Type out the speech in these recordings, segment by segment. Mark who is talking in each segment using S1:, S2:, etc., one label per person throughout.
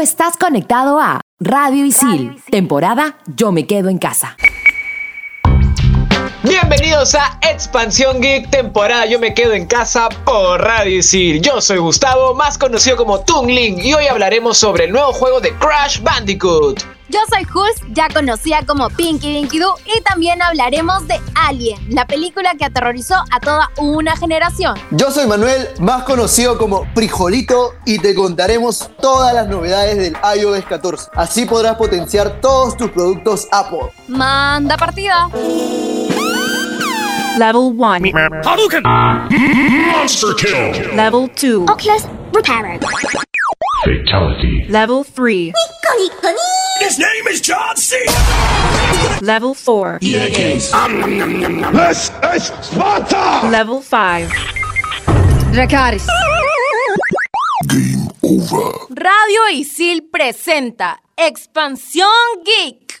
S1: estás conectado a Radio Isil, temporada Yo me quedo en casa.
S2: Bienvenidos a Expansión Geek, temporada Yo me quedo en casa por Radio Isil. Yo soy Gustavo, más conocido como Tungling, y hoy hablaremos sobre el nuevo juego de Crash Bandicoot.
S3: Yo soy Hulk, ya conocida como Pinky Dinky Doo, y también hablaremos de Alien, la película que aterrorizó a toda una generación.
S4: Yo soy Manuel, más conocido como Frijolito, y te contaremos todas las novedades del iOS 14. Así podrás potenciar todos tus productos Apple.
S3: Manda partida.
S5: Level 1.
S6: Hadouken! Monster kill!
S5: Level 2.
S7: Oculus Repairer.
S6: Fatality.
S5: Level 3.
S6: His name is John C.
S5: Level 4.
S6: This is Sparta!
S5: Level 5.
S3: Dracaris.
S6: Game over.
S3: Radio Isil presenta Expansión Geek.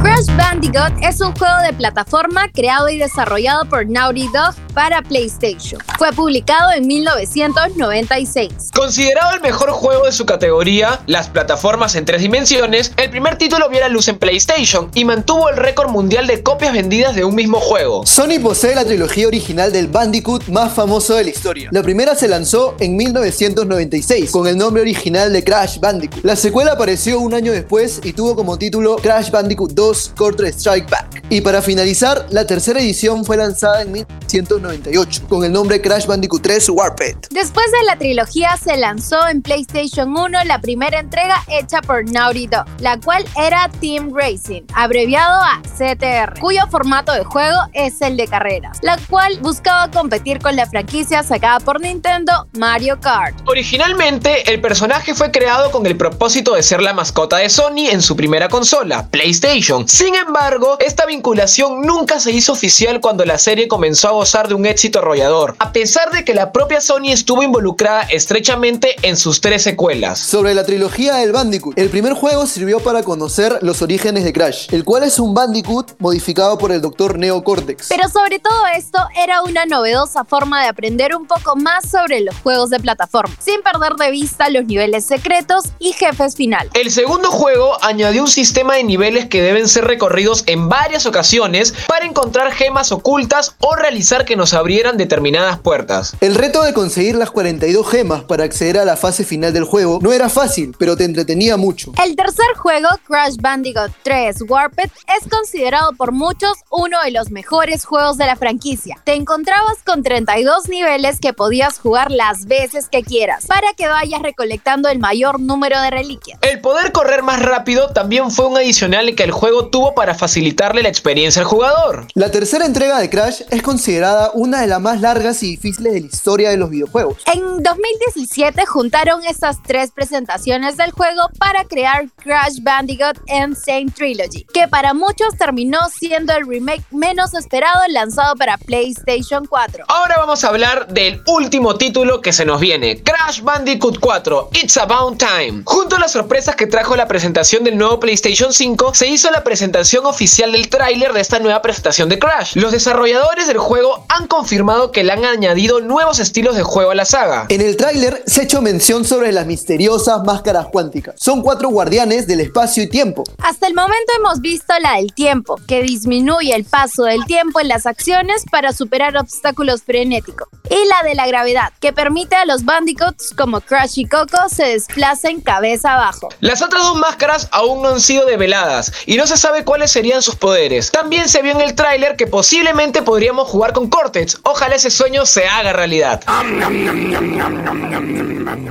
S3: Crash Bandicoot es un juego de plataforma creado y desarrollado por Naughty Dog para PlayStation. Fue publicado en 1996.
S2: Considerado el mejor juego de su categoría, las plataformas en tres dimensiones, el primer título vio la luz en PlayStation y mantuvo el récord mundial de copias vendidas de un mismo juego.
S4: Sony posee la trilogía original del Bandicoot más famoso de la historia. La primera se lanzó en 1996 con el nombre original de Crash Bandicoot. La secuela apareció un año después y tuvo como título Crash Bandicoot 2 Counter Strike Back. Y para finalizar, la tercera edición fue lanzada en 1998 con el nombre Crash Bandicoot 3 Warped.
S3: Después de la trilogía se lanzó en PlayStation 1 la primera entrega hecha por Naughty Dog, la cual era Team Racing, abreviado a CTR, cuyo formato de juego es el de carreras, la cual buscaba competir con la franquicia sacada por Nintendo Mario Kart.
S2: Originalmente, el personaje fue creado con el propósito de ser la mascota de Sony en su primera consola, PlayStation. Sin embargo, esta vinculación nunca se hizo oficial cuando la serie comenzó a gozar de un éxito arrollador, a pesar de que la propia Sony estuvo involucrada estrechamente en sus tres secuelas.
S4: Sobre la trilogía del Bandicoot, el primer juego sirvió para conocer los orígenes de Crash, el cual es un Bandicoot modificado por el Dr. Neo Cortex.
S3: Pero sobre todo esto era una novedosa forma de aprender un poco más sobre los juegos de plataforma, sin perder de vista los niveles secretos y jefes finales.
S2: El segundo juego añadió un sistema de niveles que deben ser recorridos en varias ocasiones para encontrar gemas ocultas o realizar que nos abrieran determinadas puertas.
S4: El reto de conseguir las 42 gemas para acceder a la fase final del juego no era fácil, pero te entretenía mucho.
S3: El tercer juego, Crash Bandicoot 3 Warped, es considerado por muchos uno de los mejores juegos de la franquicia. Te encontrabas con 32 niveles que podías jugar las veces que quieras, para que vayas recolectando el mayor número de reliquias.
S2: El poder correr más rápido también fue un adicional que el juego tuvo para facilitarle la experiencia al jugador.
S4: La tercera entrega de Crash es considerada una de las más largas y difíciles de la historia de los videojuegos.
S3: En 2017 juntaron estas tres presentaciones del juego para crear Crash Bandicoot Insane Trilogy, que para muchos terminó siendo el remake menos esperado lanzado para PlayStation 4.
S2: Ahora vamos a hablar del último título que se nos viene, Crash Bandicoot 4, It's About Time. Junto a las sorpresas que trajo la presentación del nuevo PlayStation 5, se hizo la presentación oficial del tráiler de esta nueva presentación de Crash. Los desarrolladores del juego han confirmado que le han añadido nuevos estilos de juego a la saga.
S4: En el tráiler se ha hecho mención sobre las misteriosas máscaras cuánticas. Son cuatro guardianes del espacio y tiempo.
S3: Hasta el momento hemos visto la del tiempo, que disminuye el paso del tiempo en las acciones para superar obstáculos frenéticos. Y la de la gravedad, que permite a los bandicoots como Crash y Coco se desplacen cabeza abajo.
S2: Las otras dos máscaras aún no han sido develadas y no se sabe cuáles serían sus poderes. También se vio en el tráiler que posiblemente podríamos jugar con Cortex. Ojalá ese sueño se haga realidad.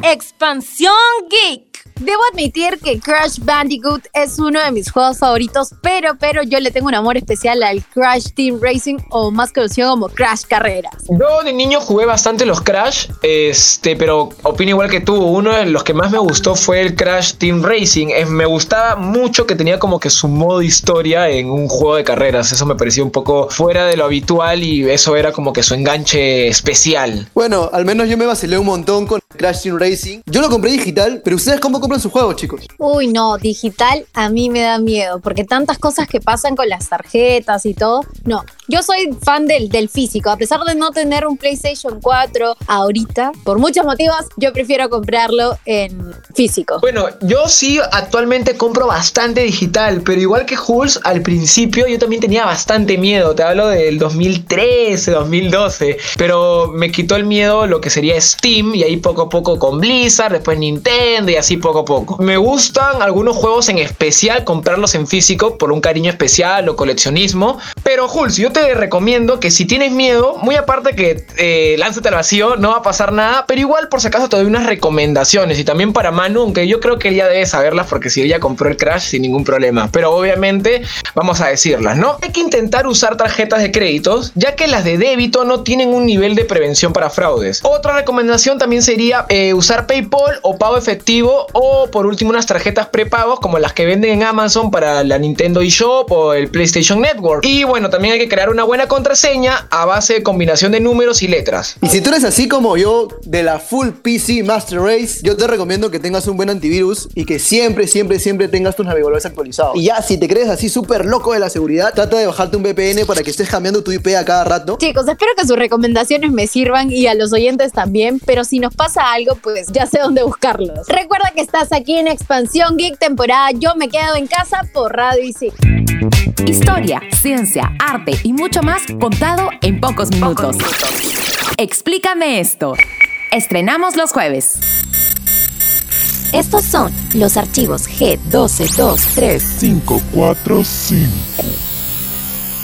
S3: Expansión Geek. Debo admitir que Crash Bandicoot es uno de mis juegos favoritos, pero, pero yo le tengo un amor especial al Crash Team Racing o más conocido como Crash Carreras.
S2: Yo de niño jugué bastante los Crash, este, pero opino igual que tú. Uno de los que más me gustó fue el Crash Team Racing. Me gustaba mucho que tenía como que su modo historia en un juego de carreras. Eso me parecía un poco fuera de lo habitual y eso era como que su enganche especial.
S4: Bueno, al menos yo me vacilé un montón con Crash Team Racing. Yo lo compré digital, pero ¿ustedes cómo compran sus juegos, chicos?
S3: Uy, no, digital a mí me da miedo, porque tantas cosas que pasan con las tarjetas y todo. No, yo soy fan del, del físico, a pesar de no tener un PlayStation 4 ahorita, por muchos motivos, yo prefiero comprarlo en físico.
S2: Bueno, yo sí actualmente compro bastante digital, pero igual que Hulz, al principio yo también tenía bastante miedo. Te hablo del 2013, 2012, pero me quitó el miedo lo que sería Steam y ahí poco a poco con Blizzard, después Nintendo y así poco a poco. Me gustan algunos juegos en especial comprarlos en físico por un cariño especial o coleccionismo, pero Hulz, yo te recomiendo que si tienes miedo, muy aparte que eh, lánzate al vacío, no va a pasar nada, pero igual por si acaso te doy unas recomendaciones y también para Manu, aunque yo creo que ella debe saberlas porque si ella compró el Crash sin ningún problema, pero obviamente vamos a decirlas, ¿no? Hay que intentar usar tarjetas de créditos, ya que las de débito no tienen un nivel de prevención para fraudes. Otra recomendación también sería eh, usar PayPal o pago efectivo o por último unas tarjetas prepagos como las que venden en Amazon para la Nintendo eShop o el PlayStation Network. Y bueno, también hay que crear una buena contraseña a base de combinación de números y letras.
S4: Y si tú eres así como yo, de la Full PC Master Race, yo te recomiendo que tengas un buen antivirus y que siempre, siempre, siempre tengas tus navegadores actualizados. Y ya, si te crees así súper loco de la seguridad, trata de bajarte un VPN para que estés cambiando tu IP a cada rato.
S3: Chicos, espero que sus recomendaciones me sirvan y a los oyentes también, pero si nos pasa algo, pues ya sé dónde buscarlos. Recuerda que estás aquí en Expansión Geek temporada Yo me quedo en casa por Radio y sí.
S1: Historia, ciencia, arte y mucho más contado en pocos minutos. Explícame esto. Estrenamos los jueves.
S3: Estos son los archivos G12235.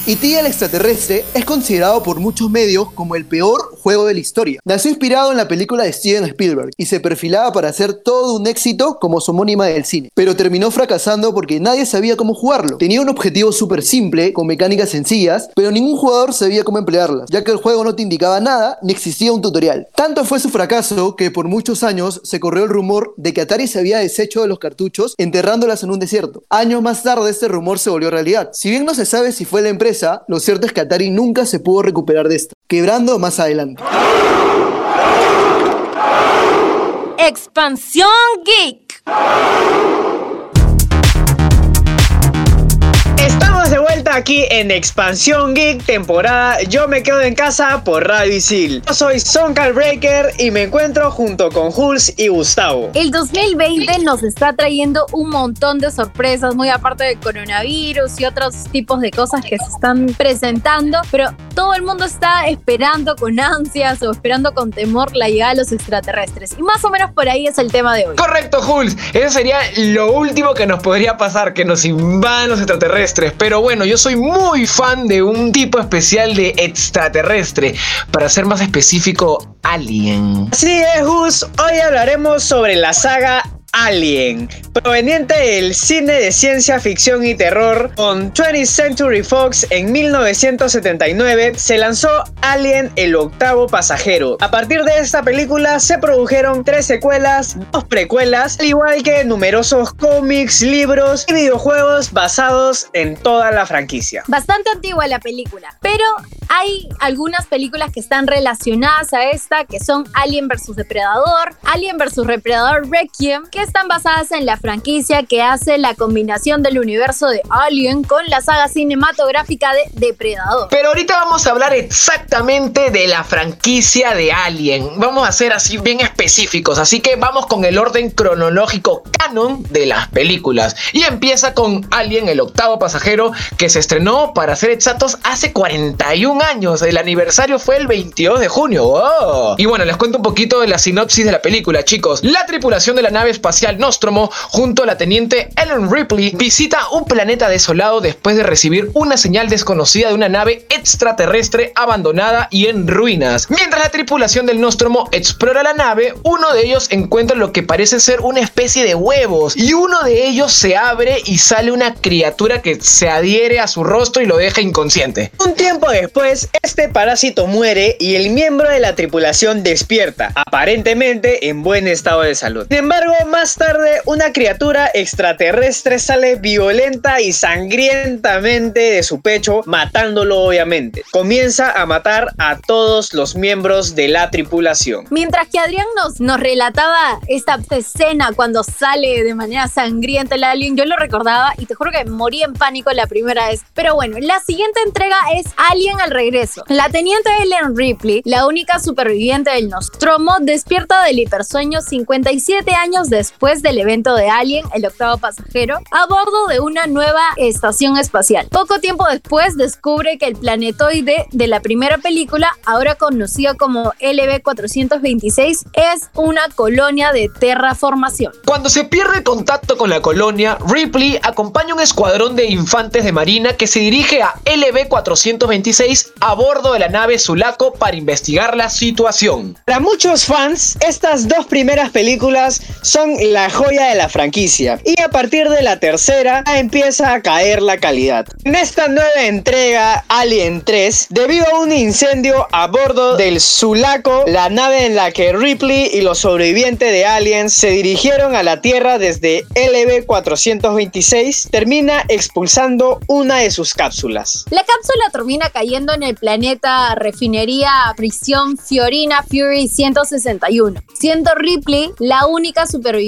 S6: 545.
S4: E.T. el extraterrestre es considerado por muchos medios como el peor juego de la historia. Nació inspirado en la película de Steven Spielberg y se perfilaba para hacer todo un éxito como su homónima del cine, pero terminó fracasando porque nadie sabía cómo jugarlo. Tenía un objetivo súper simple, con mecánicas sencillas, pero ningún jugador sabía cómo emplearlas, ya que el juego no te indicaba nada ni existía un tutorial. Tanto fue su fracaso que por muchos años se corrió el rumor de que Atari se había deshecho de los cartuchos enterrándolas en un desierto. Años más tarde este rumor se volvió realidad. Si bien no se sabe si fue la empresa, lo cierto es que Atari nunca se pudo recuperar de esto, quebrando más adelante.
S3: Expansión Geek.
S2: Vuelta aquí en Expansión Geek, temporada Yo me quedo en casa por Radio Isil. Yo soy Soncal Breaker y me encuentro junto con Jules y Gustavo.
S3: El 2020 nos está trayendo un montón de sorpresas, muy aparte del coronavirus y otros tipos de cosas que se están presentando, pero todo el mundo está esperando con ansias o esperando con temor la llegada de los extraterrestres. Y más o menos por ahí es el tema de hoy.
S2: Correcto, Jules. Eso sería lo último que nos podría pasar, que nos invadan los extraterrestres. Pero bueno, yo soy muy fan de un tipo especial de extraterrestre. Para ser más específico, Alien. Así es. Hoy hablaremos sobre la saga Alien, proveniente del cine de ciencia ficción y terror, con 20th Century Fox en 1979 se lanzó Alien el octavo pasajero. A partir de esta película se produjeron tres secuelas, dos precuelas, al igual que numerosos cómics, libros y videojuegos basados en toda la franquicia.
S3: Bastante antigua la película, pero hay algunas películas que están relacionadas a esta, que son Alien vs Depredador, Alien vs Depredador Requiem, que están basadas en la franquicia que hace la combinación del universo de Alien con la saga cinematográfica de Depredador.
S2: Pero ahorita vamos a hablar exactamente de la franquicia de Alien. Vamos a ser así bien específicos, así que vamos con el orden cronológico canon de las películas. Y empieza con Alien, el octavo pasajero, que se estrenó, para ser exactos, hace 41 años. El aniversario fue el 22 de junio. ¡Wow! Y bueno, les cuento un poquito de la sinopsis de la película, chicos. La tripulación de la nave espacial Nostromo, junto a la teniente Ellen Ripley, visita un planeta desolado después de recibir una señal desconocida de una nave extraterrestre abandonada y en ruinas. Mientras la tripulación del Nostromo explora la nave, uno de ellos encuentra lo que parece ser una especie de huevos y uno de ellos se abre y sale una criatura que se adhiere a su rostro y lo deja inconsciente. Un tiempo después, este parásito muere y el miembro de la tripulación despierta, aparentemente en buen estado de salud. Sin embargo,
S7: más tarde, una criatura extraterrestre sale violenta y sangrientamente de su pecho, matándolo obviamente. Comienza a matar a todos los miembros de la tripulación.
S3: Mientras que Adrián nos, relataba esta escena cuando sale de manera sangrienta el alien, yo lo recordaba y te juro que morí en pánico la primera vez. Pero bueno, la siguiente entrega es Alien al regreso. La teniente Ellen Ripley, la única superviviente del Nostromo, despierta del hipersueño 57 años después del evento de Alien, el octavo pasajero, a bordo de una nueva estación espacial. Poco tiempo después descubre que el planetoide de la primera película, ahora conocido como LB-426, es una colonia de terraformación.
S2: Cuando se pierde contacto con la colonia, Ripley acompaña un escuadrón de infantes de marina que se dirige a LB-426 a bordo de la nave Sulaco para investigar la situación.
S7: Para muchos fans, estas dos primeras películas son la joya de la franquicia y a partir de la tercera empieza a caer la calidad. En esta nueva entrega, Alien 3, debido a un incendio a bordo del Sulaco, la nave en la que Ripley y los sobrevivientes de Alien se dirigieron a la Tierra desde LB-426, termina expulsando una de sus cápsulas.
S3: La cápsula termina cayendo en el planeta refinería prisión Fiorina Fury 161, siendo Ripley la única superviviente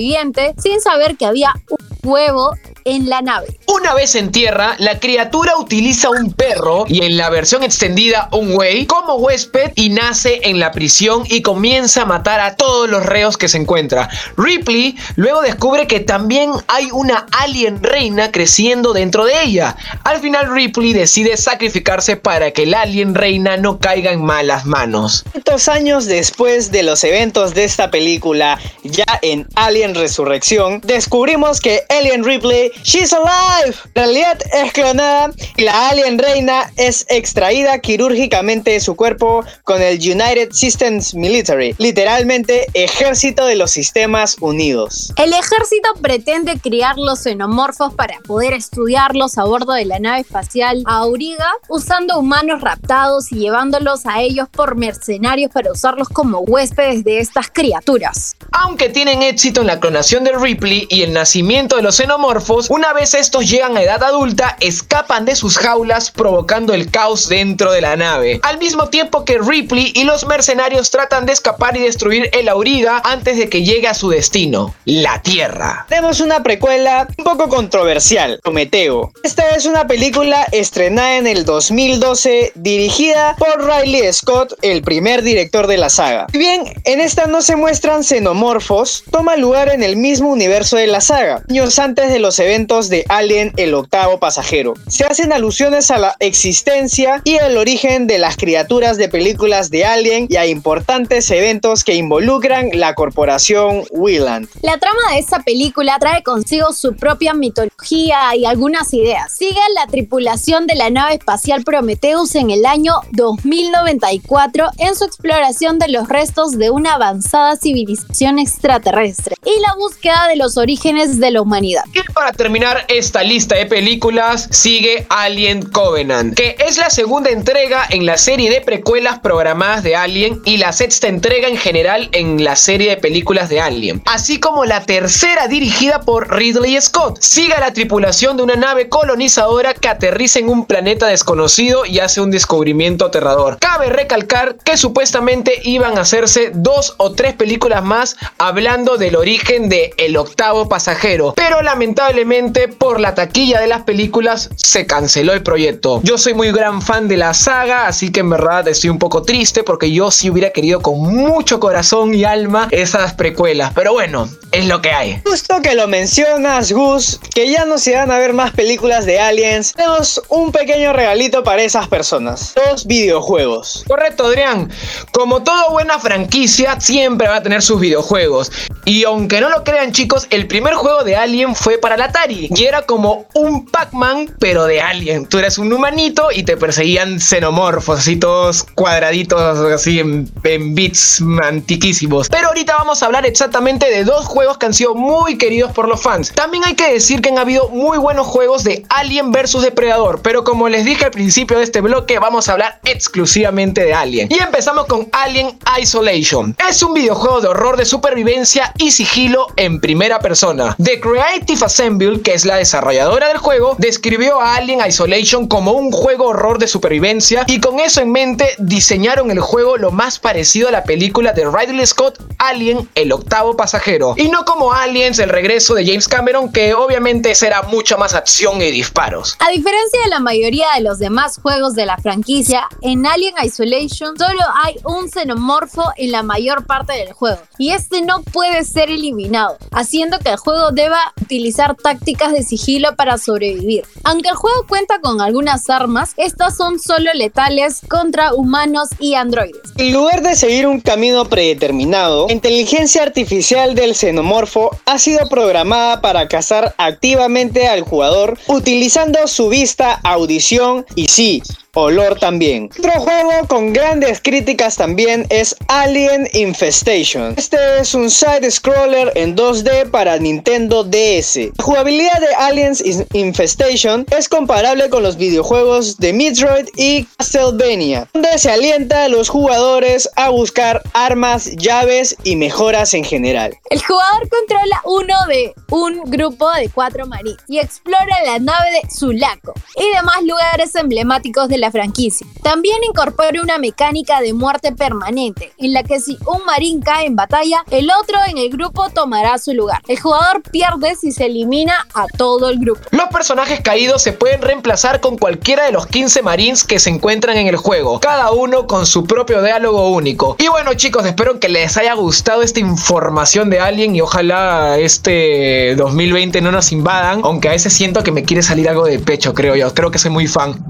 S3: sin saber que había un huevo en la nave.
S2: Una vez en tierra, la criatura utiliza un perro y en la versión extendida un güey como huésped y nace en la prisión y comienza a matar a todos los reos que se encuentra. Ripley luego descubre que también hay una alien reina creciendo dentro de ella. Al final Ripley decide sacrificarse para que la alien reina no caiga en malas manos.
S7: Tantos años después de los eventos de esta película, ya en Alien Resurrección, descubrimos que Alien Ripley, she's alive, en realidad es clonada y la alien reina es extraída quirúrgicamente de su cuerpo con el United Systems Military, literalmente ejército de los sistemas unidos.
S3: El ejército pretende criar los xenomorfos para poder estudiarlos a bordo de la nave espacial Auriga, usando humanos raptados y llevándolos a ellos por mercenarios para usarlos como huéspedes de estas criaturas.
S2: Aunque tienen éxito en la clonación de Ripley y el nacimiento de los xenomorfos, una vez estos llegan a edad adulta, escapan de sus jaulas provocando el caos dentro de la nave. Al mismo tiempo que Ripley y los mercenarios tratan de escapar y destruir el Auriga antes de que llegue a su destino, la Tierra.
S7: Tenemos una precuela un poco controversial, Prometeo. Esta es una película estrenada en el 2012, dirigida por Riley Scott, el primer director de la saga. Si bien en esta no se muestran xenomorfos, toma lugar en el mismo universo de la saga, años antes de los eventos de Alien el octavo pasajero. Se hacen alusiones a la existencia y el origen de las criaturas de películas de Alien y a importantes eventos que involucran la corporación Weyland.
S3: La trama de esta película trae consigo su propia mitología y algunas ideas. Sigue la tripulación de la nave espacial Prometheus en el año 2094 en su exploración de los restos de una avanzada civilización extraterrestre y la búsqueda de los orígenes de la humanidad.
S2: Y para terminar esta lista de películas, sigue Alien Covenant, que es la segunda entrega en la serie de precuelas programadas de Alien y la sexta entrega en general en la serie de películas de Alien, así como la tercera dirigida por Ridley Scott. Sigue a la tripulación de una nave colonizadora que aterriza en un planeta desconocido y hace un descubrimiento aterrador. Cabe recalcar que supuestamente iban a hacerse dos o tres películas más hablando del origen de El octavo pasajero, lamentablemente por la taquilla de las películas se canceló el proyecto. Yo soy muy gran fan de la saga, así que en verdad estoy un poco triste porque yo sí hubiera querido con mucho corazón y alma esas precuelas, pero bueno, es lo que hay.
S7: Justo que lo mencionas, Gus, que ya no se van a ver más películas de aliens, tenemos un pequeño regalito para esas personas. Los videojuegos.
S2: Correcto, Adrián. Como toda buena franquicia, siempre va a tener sus videojuegos. Y aunque no lo crean, chicos, el primer juego de Fue para la Atari y era como un Pac-Man pero de Alien. Tú eras un humanito y te perseguían xenomorfos, así todos cuadraditos, así en, bits antiquísimos. Pero ahorita vamos a hablar exactamente de dos juegos que han sido muy queridos por los fans. También hay que decir que han habido muy buenos juegos de Alien vs Depredador, pero como les dije al principio de este bloque, vamos a hablar exclusivamente de Alien. Y empezamos con Alien Isolation. Es un videojuego de horror de supervivencia y sigilo en primera persona. The Creative Assembly, que es la desarrolladora del juego, describió a Alien Isolation como un juego horror de supervivencia y con eso en mente diseñaron el juego lo más parecido a la película de Ridley Scott, Alien, el octavo pasajero. Y no como Aliens, el regreso de James Cameron, que obviamente será mucha más acción y disparos.
S3: A diferencia de la mayoría de los demás juegos de la franquicia, en Alien Isolation solo hay un xenomorfo en la mayor parte del juego y este no puede ser eliminado, haciendo que el juego deba utilizar tácticas de sigilo para sobrevivir. Aunque el juego cuenta con algunas armas, estas son solo letales contra humanos y androides.
S7: En lugar de seguir un camino predeterminado, la inteligencia artificial del xenomorfo ha sido programada para cazar activamente al jugador utilizando su vista, audición y sí, olor también. Otro juego con grandes críticas también es Alien Infestation. Este es un side scroller en 2D para Nintendo DS. La jugabilidad de Aliens Infestation es comparable con los videojuegos de Metroid y Castlevania, donde se alienta a los jugadores a buscar armas, llaves y mejoras en general.
S3: El jugador controla uno de un grupo de cuatro marines y explora la nave de Sulaco y demás lugares emblemáticos de la franquicia. También incorpora una mecánica de muerte permanente, en la que si un marín cae en batalla, el otro en el grupo tomará su lugar. El jugador pierde si se elimina a todo el grupo.
S2: Los personajes caídos se pueden reemplazar con cualquiera de los 15 marines que se encuentran en el juego, cada uno con su propio diálogo único. Y bueno chicos, espero que les haya gustado esta información de Alien y ojalá este 2020 no nos invadan, aunque a veces siento que me quiere salir algo de pecho, creo yo, creo que soy muy fan.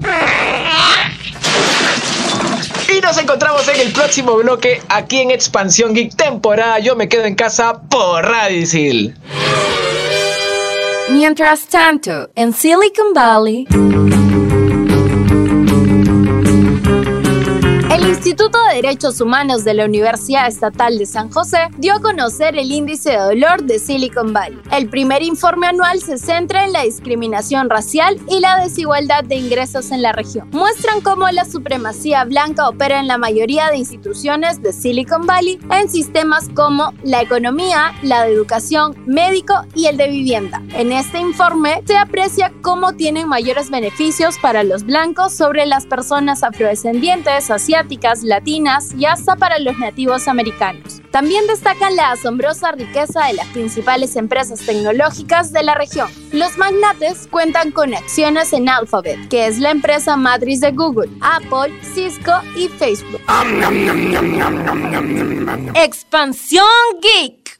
S2: Y nos encontramos en el próximo bloque aquí en Expansión Geek temporada Yo me quedo en casa por Radicil.
S1: Mientras tanto, en Silicon Valley.
S3: Instituto de Derechos Humanos de la Universidad Estatal de San José dio a conocer el índice de dolor de Silicon Valley. El primer informe anual se centra en la discriminación racial y la desigualdad de ingresos en la región. Muestran cómo la supremacía blanca opera en la mayoría de instituciones de Silicon Valley en sistemas como la economía, la de educación, médico y el de vivienda. En este informe se aprecia cómo tienen mayores beneficios para los blancos sobre las personas afrodescendientes, asiáticas, latinas y hasta para los nativos americanos. También destacan la asombrosa riqueza de las principales empresas tecnológicas de la región. Los magnates cuentan con acciones en Alphabet, que es la empresa matriz de Google, Apple, Cisco y Facebook.
S1: Expansión Geek.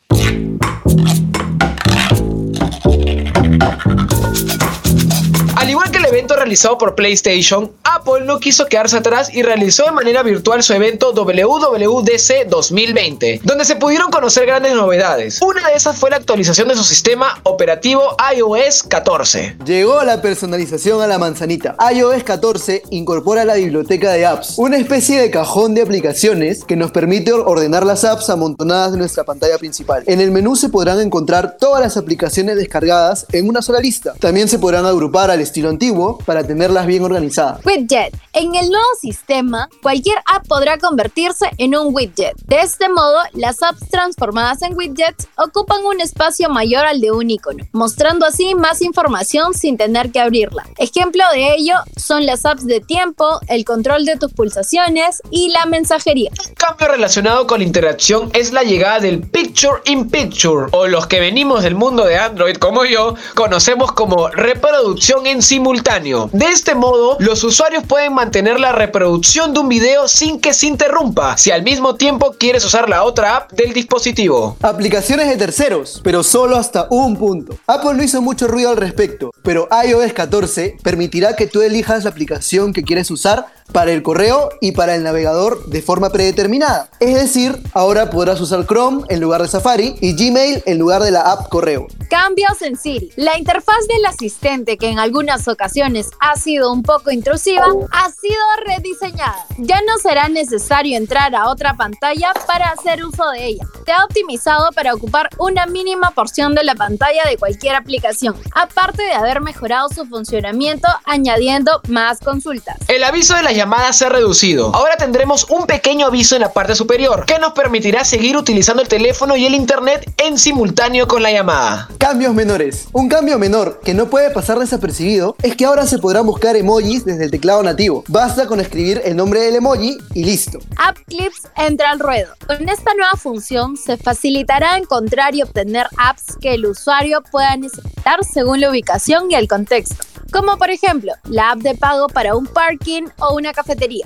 S2: Al igual que el evento realizado por PlayStation, Apple no quiso quedarse atrás y realizó de manera virtual su evento WWDC 2020, donde se pudieron conocer grandes novedades. Una de esas fue la actualización de su sistema operativo iOS 14.
S4: Llegó la personalización a la manzanita. iOS 14 incorpora la biblioteca de apps, una especie de cajón de aplicaciones que nos permite ordenar las apps amontonadas de nuestra pantalla principal. En el menú se podrán encontrar todas las aplicaciones descargadas en una sola lista. También se podrán agrupar al estilo antiguo para tenerlas bien organizadas.
S3: En el nuevo sistema, cualquier app podrá convertirse en un widget. De este modo, las apps transformadas en widgets ocupan un espacio mayor al de un icono, mostrando así más información sin tener que abrirla. Ejemplo de ello son las apps de tiempo, el control de tus pulsaciones y la mensajería.
S2: Cambio relacionado con la interacción es la llegada del Picture in Picture, o los que venimos del mundo de Android como yo, conocemos como reproducción en simultáneo. De este modo, los usuarios pueden mantener la reproducción de un video sin que se interrumpa, si al mismo tiempo quieres usar la otra app del dispositivo.
S4: Aplicaciones de terceros, pero solo hasta un punto. Apple no hizo mucho ruido al respecto, pero iOS 14 permitirá que tú elijas la aplicación que quieres usar para el correo y para el navegador de forma predeterminada. Es decir, ahora podrás usar Chrome en lugar de Safari y Gmail en lugar de la app correo.
S3: Cambios en Siri. La interfaz del asistente, que en algunas ocasiones ha sido un poco intrusiva, ha sido rediseñada. Ya no será necesario entrar a otra pantalla para hacer uso de ella. Se ha optimizado para ocupar una mínima porción de la pantalla de cualquier aplicación, aparte de haber mejorado su funcionamiento añadiendo más consultas.
S2: El aviso de las llamadas se ha reducido. Ahora tendremos un pequeño aviso en la parte superior que nos permitirá seguir utilizando el teléfono y el internet en simultáneo con la llamada.
S4: Cambios menores. Un cambio menor que no puede pasar desapercibido es que ahora se podrán buscar emojis desde el teclado nativo. Basta con escribir el nombre del emoji y listo.
S3: App Clips entra al ruedo. Con esta nueva función se facilitará encontrar y obtener apps que el usuario pueda necesitar según la ubicación y el contexto, como por ejemplo la app de pago para un parking o una cafetería.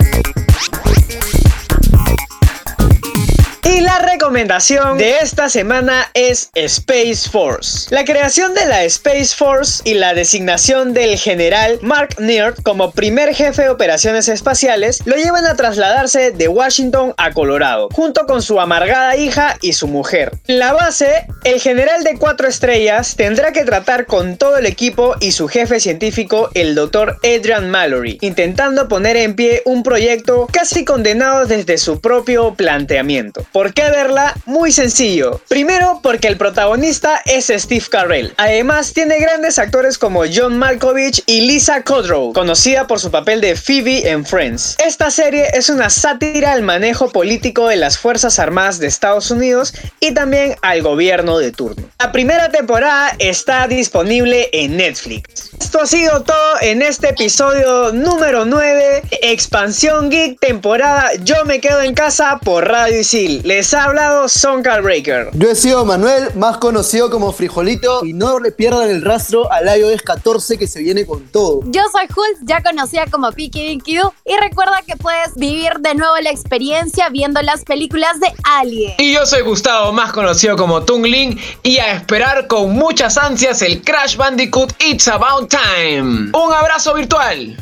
S7: Y la recomendación de esta semana es Space Force. La creación de la Space Force y la designación del general Mark Neard como primer jefe de operaciones espaciales lo llevan a trasladarse de Washington a Colorado, junto con su amargada hija y su mujer. En la base, el general de cuatro estrellas tendrá que tratar con todo el equipo y su jefe científico, el Dr. Adrian Mallory, intentando poner en pie un proyecto casi condenado desde su propio planteamiento. ¿Por qué verla? Muy sencillo. Primero, porque el protagonista es Steve Carell. Además, tiene grandes actores como John Malkovich y Lisa Kudrow, conocida por su papel de Phoebe en Friends. Esta serie es una sátira al manejo político de las Fuerzas Armadas de Estados Unidos y también al gobierno de turno. La primera temporada está disponible en Netflix. Esto ha sido todo en este episodio número 9, Expansión Geek, temporada Yo me quedo en casa por Radio Isil. Les ha hablado Son Breaker.
S4: Yo he sido Manuel, más conocido como Frijolito, y no le pierdan el rastro al iOS 14 que se viene con todo.
S3: Yo soy Hulk, ya conocida como Piki Dinky Doo, y recuerda que puedes vivir de nuevo la experiencia viendo las películas de Alien.
S2: Y yo soy Gustavo, más conocido como Tungling, y a esperar con muchas ansias el Crash Bandicoot It's About Time. Un abrazo virtual.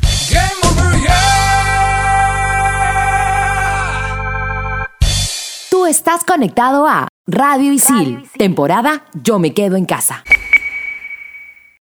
S1: Tú estás conectado a Radio Isil, temporada Yo me quedo en casa.